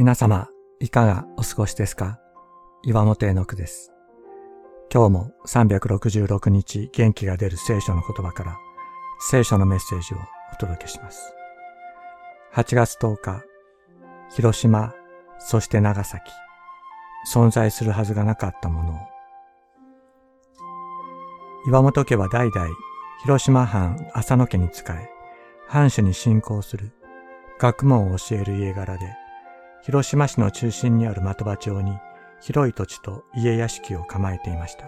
皆様、いかがお過ごしですか？岩本絵の句です。今日も366日元気が出る聖書の言葉から聖書のメッセージをお届けします。8月10日、広島、そして長崎、存在するはずがなかったものを。岩本家は代々広島藩浅野家に仕え、藩主に信仰する学問を教える家柄で、広島市の中心にある的場町に広い土地と家屋敷を構えていました。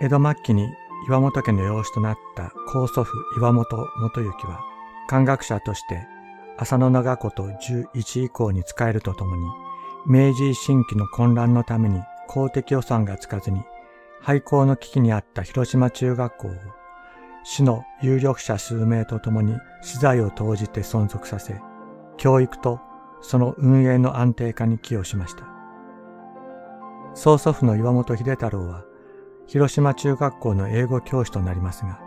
江戸末期に岩本家の養子となった高祖父岩本元行は、漢学者として浅野長子と11以降に仕えるとともに、明治維新期の混乱のために公的予算がつかずに、廃校の危機にあった広島中学校を、市の有力者数名とともに資材を投じて存続させ、教育とその運営の安定化に寄与しました。曽祖父の岩本秀太郎は、広島中学校の英語教師となりますが、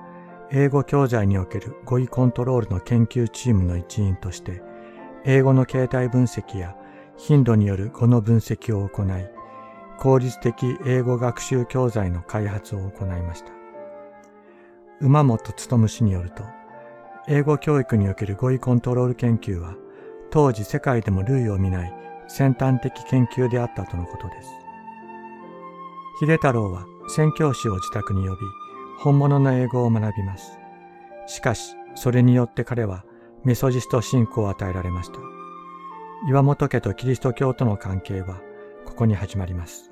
英語教材における語彙コントロールの研究チームの一員として、英語の形態分析や頻度による語の分析を行い、効率的英語学習教材の開発を行いました。馬本努氏によると、英語教育における語彙コントロール研究は、当時世界でも類を見ない先端的研究であったとのことです。秀太郎は宣教師を自宅に呼び、本物の英語を学びます。しかし、それによって彼はメソジスト信仰を与えられました。岩本家とキリスト教との関係はここに始まります。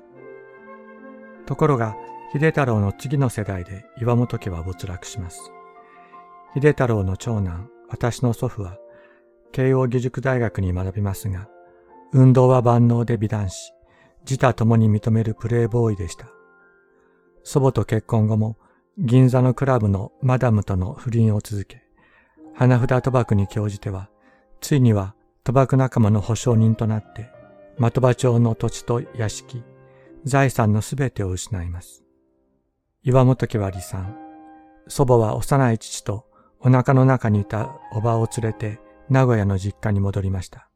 ところが、秀太郎の次の世代で岩本家は没落します。秀太郎の長男、私の祖父は慶応義塾大学に学びますが、運動は万能で美男子、自他共に認めるプレーボーイでした。祖母と結婚後も銀座のクラブのマダムとの不倫を続け、花札賭博に興じては、ついには賭博仲間の保証人となって、的場町の土地と屋敷、財産のすべてを失います。岩本家は離散。祖母は幼い父とお腹の中にいたおばを連れて名古屋の実家に戻りました。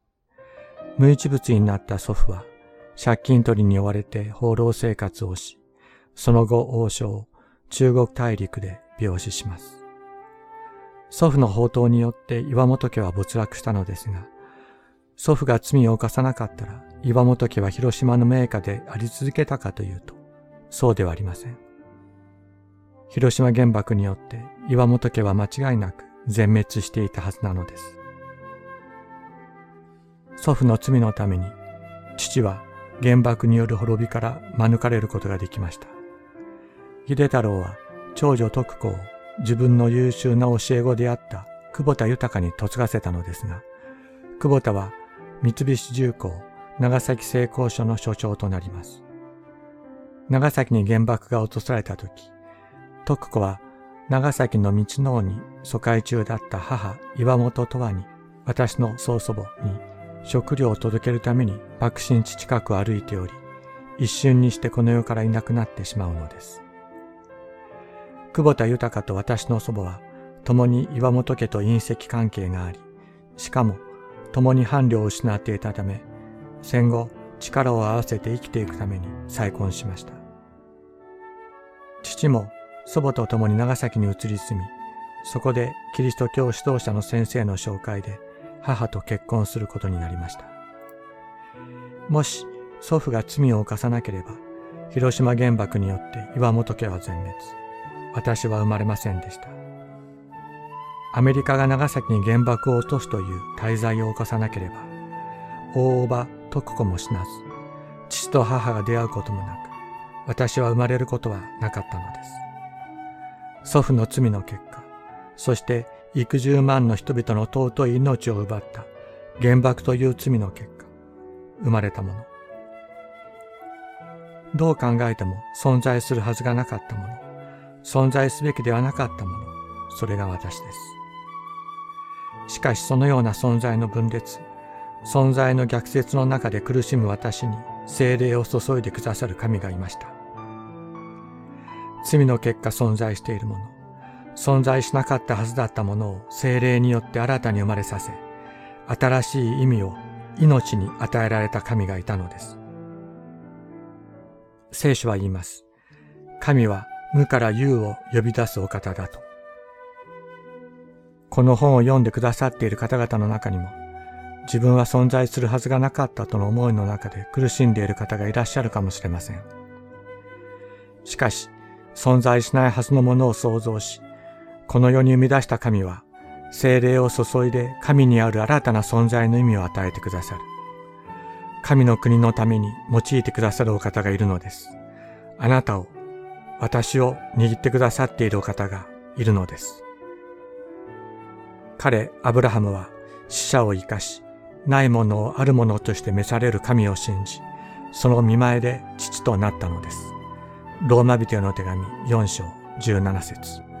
無一物になった祖父は借金取りに追われて放浪生活をし、その後王将、中国大陸で病死します。祖父の宝刀によって岩本家は没落したのですが、祖父が罪を犯さなかったら岩本家は広島の名家であり続けたかというと、そうではありません。広島原爆によって岩本家は間違いなく全滅していたはずなのです。祖父の罪のために、父は原爆による滅びから免れることができました。秀太郎は長女徳子を自分の優秀な教え子であった久保田豊に嫁がせたのですが、久保田は三菱重工長崎製鋼所の所長となります。長崎に原爆が落とされた時、徳子は長崎の道の王に疎開中だった母岩本とわに私の曽祖母に食料を届けるために爆心地近く歩いており、一瞬にしてこの世からいなくなってしまうのです。久保田豊と私の祖母は、共に岩本家と隕石関係があり、しかも共に伴侶を失っていたため、戦後力を合わせて生きていくために再婚しました。父も祖母と共に長崎に移り住み、そこでキリスト教指導者の先生の紹介で母と結婚することになりました。もし祖父が罪を犯さなければ、広島原爆によって岩本家は全滅。私は生まれませんでした。アメリカが長崎に原爆を落とすという大罪を犯さなければ、大叔母徳子も死なず、父と母が出会うこともなく、私は生まれることはなかったのです。祖父の罪の結果、そして幾十万の人々の尊い命を奪った原爆という罪の結果、生まれたもの。どう考えても存在するはずがなかったもの、存在すべきではなかったもの、それが私です。しかしそのような存在の分裂、存在の逆説の中で苦しむ私に精霊を注いでくださる神がいました。罪の結果存在しているもの、存在しなかったはずだったものを精霊によって新たに生まれさせ、新しい意味を命に与えられた神がいたのです。聖書は言います。神は無から有を呼び出すお方だと。この本を読んでくださっている方々の中にも、自分は存在するはずがなかったとの思いの中で苦しんでいる方がいらっしゃるかもしれません。しかし、存在しないはずのものを創造し、この世に生み出した神は、精霊を注いで神にある新たな存在の意味を与えてくださる。神の国のために用いてくださるお方がいるのです。あなたを、私を握ってくださっているお方がいるのです。彼、アブラハムは死者を生かし、ないものをあるものとして召される神を信じ、その見前で父となったのです。ローマ人への手紙4章17節